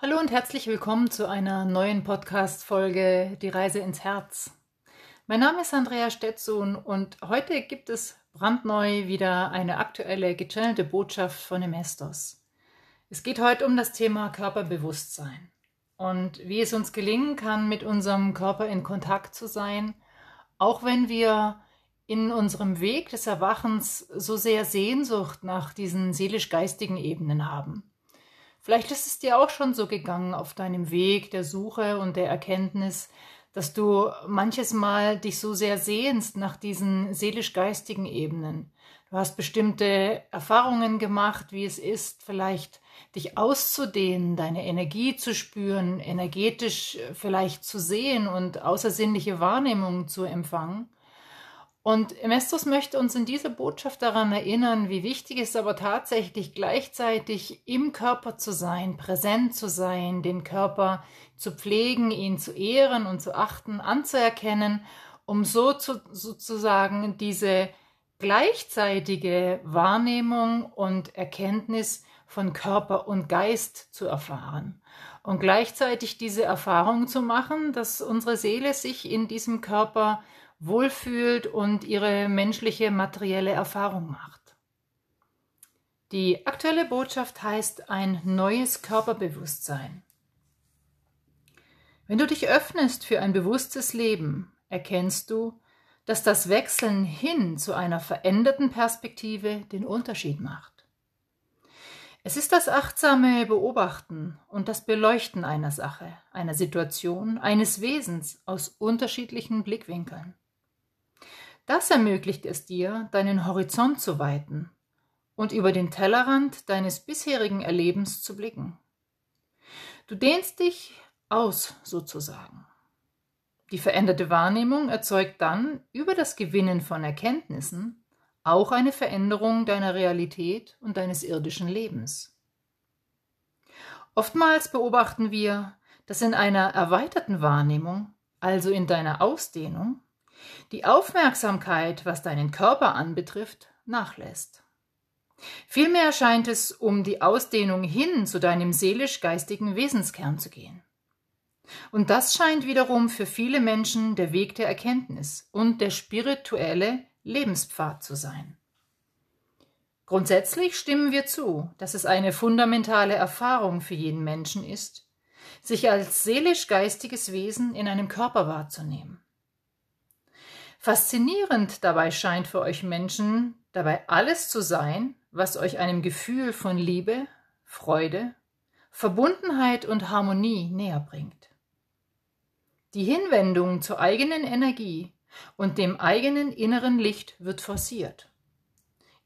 Hallo und herzlich willkommen zu einer neuen Podcast-Folge Die Reise ins Herz. Mein Name ist Andrea Stetson und heute gibt es brandneu wieder eine aktuelle gechannelte Botschaft von Emestos. Es geht heute um das Thema Körperbewusstsein und wie es uns gelingen kann, mit unserem Körper in Kontakt zu sein, auch wenn wir in unserem Weg des Erwachens so sehr Sehnsucht nach diesen seelisch-geistigen Ebenen haben. Vielleicht ist es dir auch schon so gegangen auf deinem Weg der Suche und der Erkenntnis, dass du manches Mal dich so sehr sehnst nach diesen seelisch-geistigen Ebenen. Du hast bestimmte Erfahrungen gemacht, wie es ist, vielleicht dich auszudehnen, deine Energie zu spüren, energetisch vielleicht zu sehen und außersinnliche Wahrnehmungen zu empfangen. Und Mestos möchte uns in dieser Botschaft daran erinnern, wie wichtig es aber tatsächlich gleichzeitig im Körper zu sein, präsent zu sein, den Körper zu pflegen, ihn zu ehren und zu achten, anzuerkennen, um so zu, sozusagen diese gleichzeitige Wahrnehmung und Erkenntnis von Körper und Geist zu erfahren. Und gleichzeitig diese Erfahrung zu machen, dass unsere Seele sich in diesem Körper wohlfühlt und ihre menschliche materielle Erfahrung macht. Die aktuelle Botschaft heißt ein neues Körperbewusstsein. Wenn du dich öffnest für ein bewusstes Leben, erkennst du, dass das Wechseln hin zu einer veränderten Perspektive den Unterschied macht. Es ist das achtsame Beobachten und das Beleuchten einer Sache, einer Situation, eines Wesens aus unterschiedlichen Blickwinkeln. Das ermöglicht es dir, deinen Horizont zu weiten und über den Tellerrand deines bisherigen Erlebens zu blicken. Du dehnst dich aus sozusagen. Die veränderte Wahrnehmung erzeugt dann über das Gewinnen von Erkenntnissen auch eine Veränderung deiner Realität und deines irdischen Lebens. Oftmals beobachten wir, dass in einer erweiterten Wahrnehmung, also in deiner Ausdehnung, die Aufmerksamkeit, was deinen Körper anbetrifft, nachlässt. Vielmehr scheint es um die Ausdehnung hin zu deinem seelisch-geistigen Wesenskern zu gehen. Und das scheint wiederum für viele Menschen der Weg der Erkenntnis und der spirituelle Lebenspfad zu sein. Grundsätzlich stimmen wir zu, dass es eine fundamentale Erfahrung für jeden Menschen ist, sich als seelisch-geistiges Wesen in einem Körper wahrzunehmen. Faszinierend dabei scheint für euch Menschen dabei alles zu sein, was euch einem Gefühl von Liebe, Freude, Verbundenheit und Harmonie näher bringt. Die Hinwendung zur eigenen Energie und dem eigenen inneren Licht wird forciert.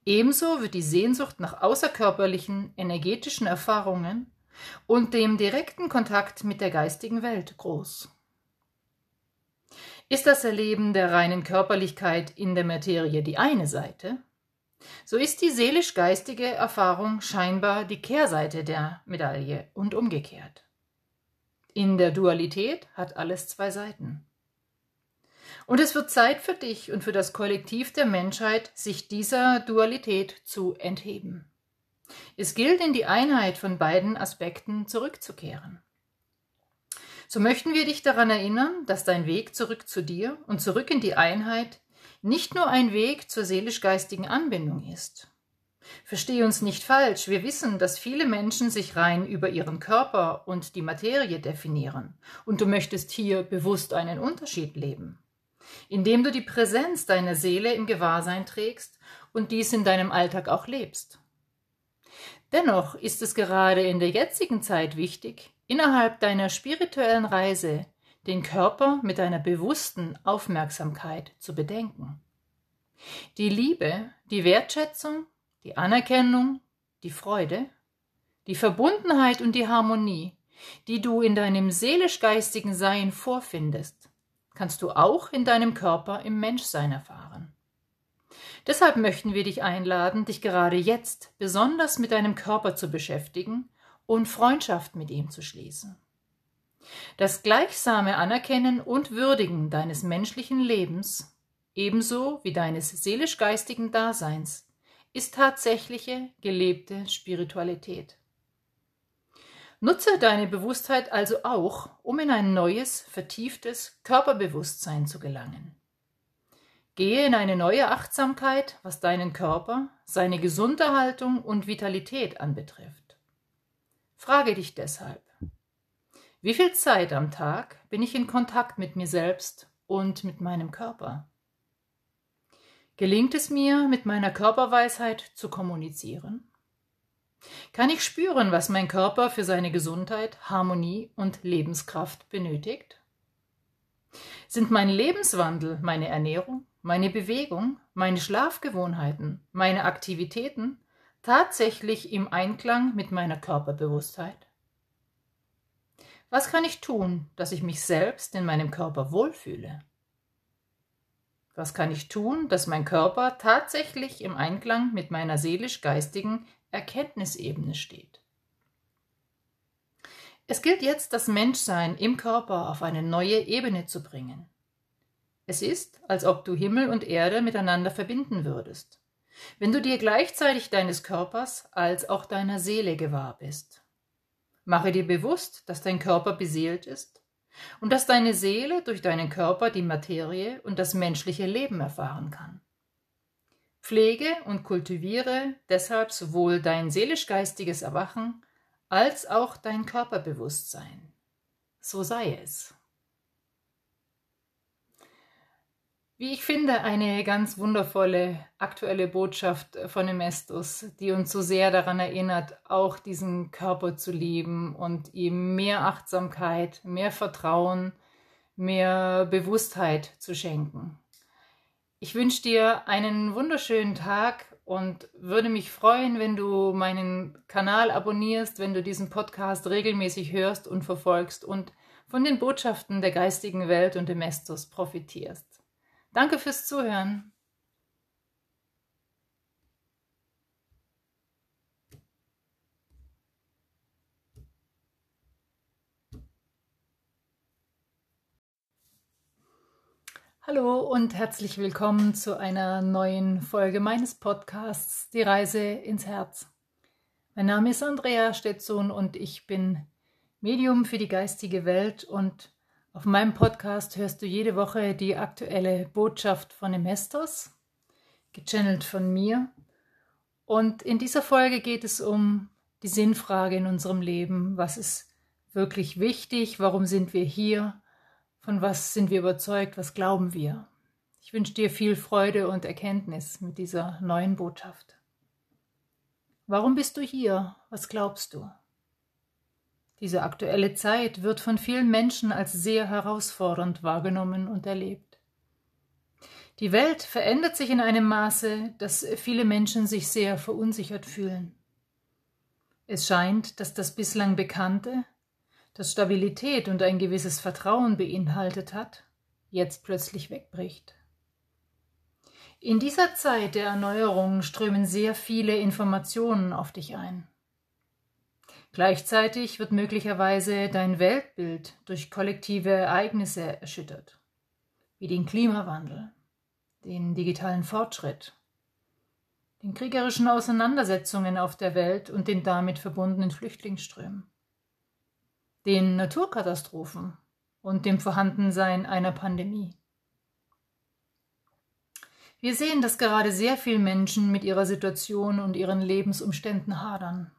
Ebenso wird die Sehnsucht nach außerkörperlichen energetischen Erfahrungen und dem direkten Kontakt mit der geistigen Welt groß. Ist das Erleben der reinen Körperlichkeit in der Materie die eine Seite, so ist die seelisch-geistige Erfahrung scheinbar die Kehrseite der Medaille und umgekehrt. In der Dualität hat alles zwei Seiten. Und es wird Zeit für dich und für das Kollektiv der Menschheit, sich dieser Dualität zu entheben. Es gilt, in die Einheit von beiden Aspekten zurückzukehren. So möchten wir dich daran erinnern, dass dein Weg zurück zu dir und zurück in die Einheit nicht nur ein Weg zur seelisch-geistigen Anbindung ist. Verstehe uns nicht falsch, wir wissen, dass viele Menschen sich rein über ihren Körper und die Materie definieren, und du möchtest hier bewusst einen Unterschied leben, indem du die Präsenz deiner Seele im Gewahrsein trägst und dies in deinem Alltag auch lebst. Dennoch ist es gerade in der jetzigen Zeit wichtig, innerhalb deiner spirituellen Reise den Körper mit deiner bewussten Aufmerksamkeit zu bedenken. Die Liebe, die Wertschätzung, die Anerkennung, die Freude, die Verbundenheit und die Harmonie, die du in deinem seelisch-geistigen Sein vorfindest, kannst du auch in deinem Körper im Menschsein erfahren. Deshalb möchten wir dich einladen, dich gerade jetzt besonders mit deinem Körper zu beschäftigen und Freundschaft mit ihm zu schließen. Das gleichsame Anerkennen und Würdigen deines menschlichen Lebens, ebenso wie deines seelisch-geistigen Daseins, ist tatsächliche gelebte Spiritualität. Nutze deine Bewusstheit also auch, um in ein neues, vertieftes Körperbewusstsein zu gelangen. Gehe in eine neue Achtsamkeit, was deinen Körper, seine Gesunderhaltung und Vitalität anbetrifft. Frage dich deshalb, wie viel Zeit am Tag bin ich in Kontakt mit mir selbst und mit meinem Körper? Gelingt es mir, mit meiner Körperweisheit zu kommunizieren? Kann ich spüren, was mein Körper für seine Gesundheit, Harmonie und Lebenskraft benötigt? Sind mein Lebenswandel, meine Ernährung, meine Bewegung, meine Schlafgewohnheiten, meine Aktivitäten tatsächlich im Einklang mit meiner Körperbewusstheit? Was kann ich tun, dass ich mich selbst in meinem Körper wohlfühle? Was kann ich tun, dass mein Körper tatsächlich im Einklang mit meiner seelisch-geistigen Erkenntnisebene steht. Es gilt jetzt, das Menschsein im Körper auf eine neue Ebene zu bringen. Es ist, als ob du Himmel und Erde miteinander verbinden würdest, wenn du dir gleichzeitig deines Körpers als auch deiner Seele gewahr bist. Mache dir bewusst, dass dein Körper beseelt ist und dass deine Seele durch deinen Körper die Materie und das menschliche Leben erfahren kann. Pflege und kultiviere deshalb sowohl dein seelisch-geistiges Erwachen als auch dein Körperbewusstsein. So sei es. Wie ich finde, eine ganz wundervolle aktuelle Botschaft von Emestus, die uns so sehr daran erinnert, auch diesen Körper zu lieben und ihm mehr Achtsamkeit, mehr Vertrauen, mehr Bewusstheit zu schenken. Ich wünsche dir einen wunderschönen Tag und würde mich freuen, wenn du meinen Kanal abonnierst, wenn du diesen Podcast regelmäßig hörst und verfolgst und von den Botschaften der geistigen Welt und dem Estus profitierst. Danke fürs Zuhören. Hallo und herzlich willkommen zu einer neuen Folge meines Podcasts Die Reise ins Herz. Mein Name ist Andrea Stetson und ich bin Medium für die geistige Welt und auf meinem Podcast hörst du jede Woche die aktuelle Botschaft von dem Hestos, gechannelt von mir. Und in dieser Folge geht es um die Sinnfrage in unserem Leben. Was ist wirklich wichtig? Warum sind wir hier? Von was sind wir überzeugt? Was glauben wir? Ich wünsche dir viel Freude und Erkenntnis mit dieser neuen Botschaft. Warum bist du hier? Was glaubst du? Diese aktuelle Zeit wird von vielen Menschen als sehr herausfordernd wahrgenommen und erlebt. Die Welt verändert sich in einem Maße, dass viele Menschen sich sehr verunsichert fühlen. Es scheint, dass das bislang Bekannte, das Stabilität und ein gewisses Vertrauen beinhaltet hat, jetzt plötzlich wegbricht. In dieser Zeit der Erneuerung strömen sehr viele Informationen auf dich ein. Gleichzeitig wird möglicherweise dein Weltbild durch kollektive Ereignisse erschüttert, wie den Klimawandel, den digitalen Fortschritt, den kriegerischen Auseinandersetzungen auf der Welt und den damit verbundenen Flüchtlingsströmen den Naturkatastrophen und dem Vorhandensein einer Pandemie. Wir sehen, dass gerade sehr viele Menschen mit ihrer Situation und ihren Lebensumständen hadern.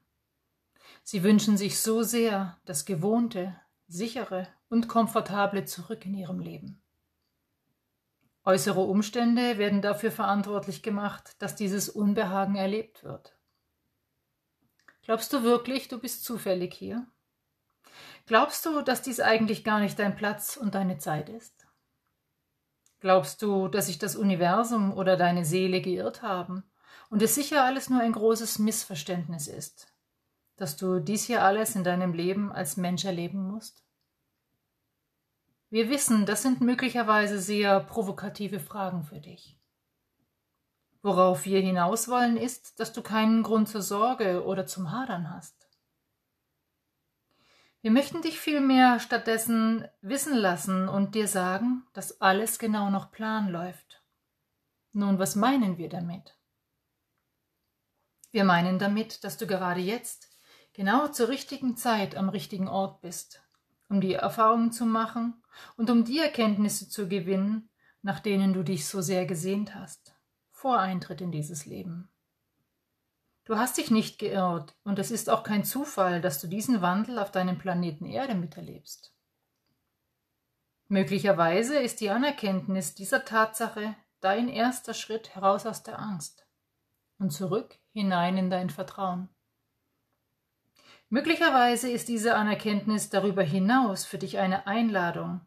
Sie wünschen sich so sehr das Gewohnte, sichere und komfortable zurück in ihrem Leben. Äußere Umstände werden dafür verantwortlich gemacht, dass dieses Unbehagen erlebt wird. Glaubst du wirklich, du bist zufällig hier? Glaubst du, dass dies eigentlich gar nicht dein Platz und deine Zeit ist? Glaubst du, dass sich das Universum oder deine Seele geirrt haben und es sicher alles nur ein großes Missverständnis ist, dass du dies hier alles in deinem Leben als Mensch erleben musst? Wir wissen, das sind möglicherweise sehr provokative Fragen für dich. Worauf wir hinaus wollen, ist, dass du keinen Grund zur Sorge oder zum Hadern hast. Wir möchten dich vielmehr stattdessen wissen lassen und dir sagen, dass alles genau nach Plan läuft. Nun, was meinen wir damit? Wir meinen damit, dass du gerade jetzt genau zur richtigen Zeit am richtigen Ort bist, um die Erfahrungen zu machen und um die Erkenntnisse zu gewinnen, nach denen du dich so sehr gesehnt hast, vor Eintritt in dieses Leben. Du hast dich nicht geirrt und es ist auch kein Zufall, dass du diesen Wandel auf deinem Planeten Erde miterlebst. Möglicherweise ist die Anerkenntnis dieser Tatsache dein erster Schritt heraus aus der Angst und zurück hinein in dein Vertrauen. Möglicherweise ist diese Anerkenntnis darüber hinaus für dich eine Einladung,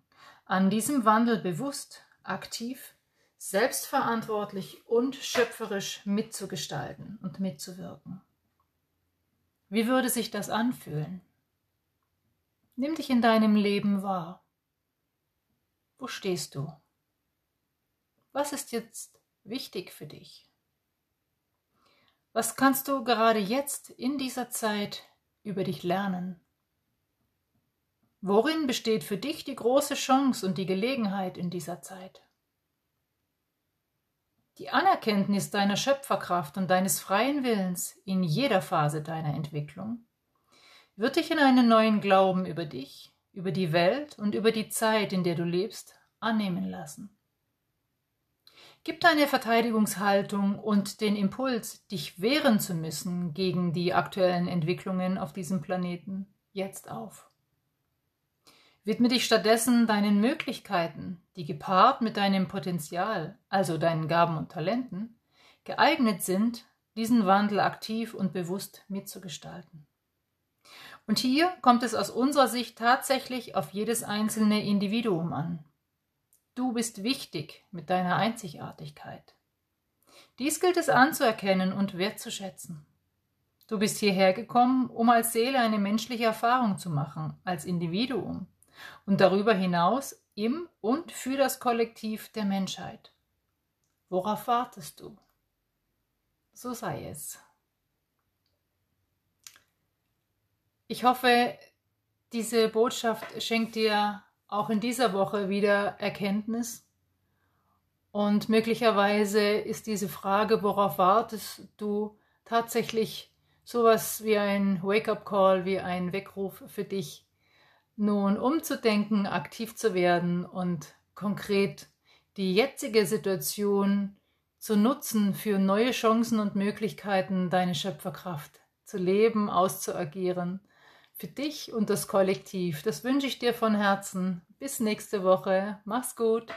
an diesem Wandel bewusst, aktiv, selbstverantwortlich und schöpferisch mitzugestalten und mitzuwirken. Wie würde sich das anfühlen? Nimm dich in deinem Leben wahr. Wo stehst du? Was ist jetzt wichtig für dich? Was kannst du gerade jetzt in dieser Zeit über dich lernen? Worin besteht für dich die große Chance und die Gelegenheit in dieser Zeit? Die Anerkenntnis deiner Schöpferkraft und deines freien Willens in jeder Phase deiner Entwicklung wird dich in einen neuen Glauben über dich, über die Welt und über die Zeit, in der du lebst, annehmen lassen. Gib deine Verteidigungshaltung und den Impuls, dich wehren zu müssen gegen die aktuellen Entwicklungen auf diesem Planeten, jetzt auf. Widme dich stattdessen deinen Möglichkeiten, die gepaart mit deinem Potenzial, also deinen Gaben und Talenten, geeignet sind, diesen Wandel aktiv und bewusst mitzugestalten. Und hier kommt es aus unserer Sicht tatsächlich auf jedes einzelne Individuum an. Du bist wichtig mit deiner Einzigartigkeit. Dies gilt es anzuerkennen und wertzuschätzen. Du bist hierher gekommen, um als Seele eine menschliche Erfahrung zu machen, als Individuum und darüber hinaus im und für das Kollektiv der Menschheit. Worauf wartest du? So sei es. Ich hoffe, diese Botschaft schenkt dir auch in dieser Woche wieder Erkenntnis. Und möglicherweise ist diese Frage, worauf wartest du, tatsächlich sowas wie ein Wake-up-Call, wie ein Weckruf für dich, nun umzudenken, aktiv zu werden und konkret die jetzige Situation zu nutzen für neue Chancen und Möglichkeiten, deine Schöpferkraft zu leben, auszuagieren für dich und das Kollektiv. Das wünsche ich dir von Herzen. Bis nächste Woche. Mach's gut.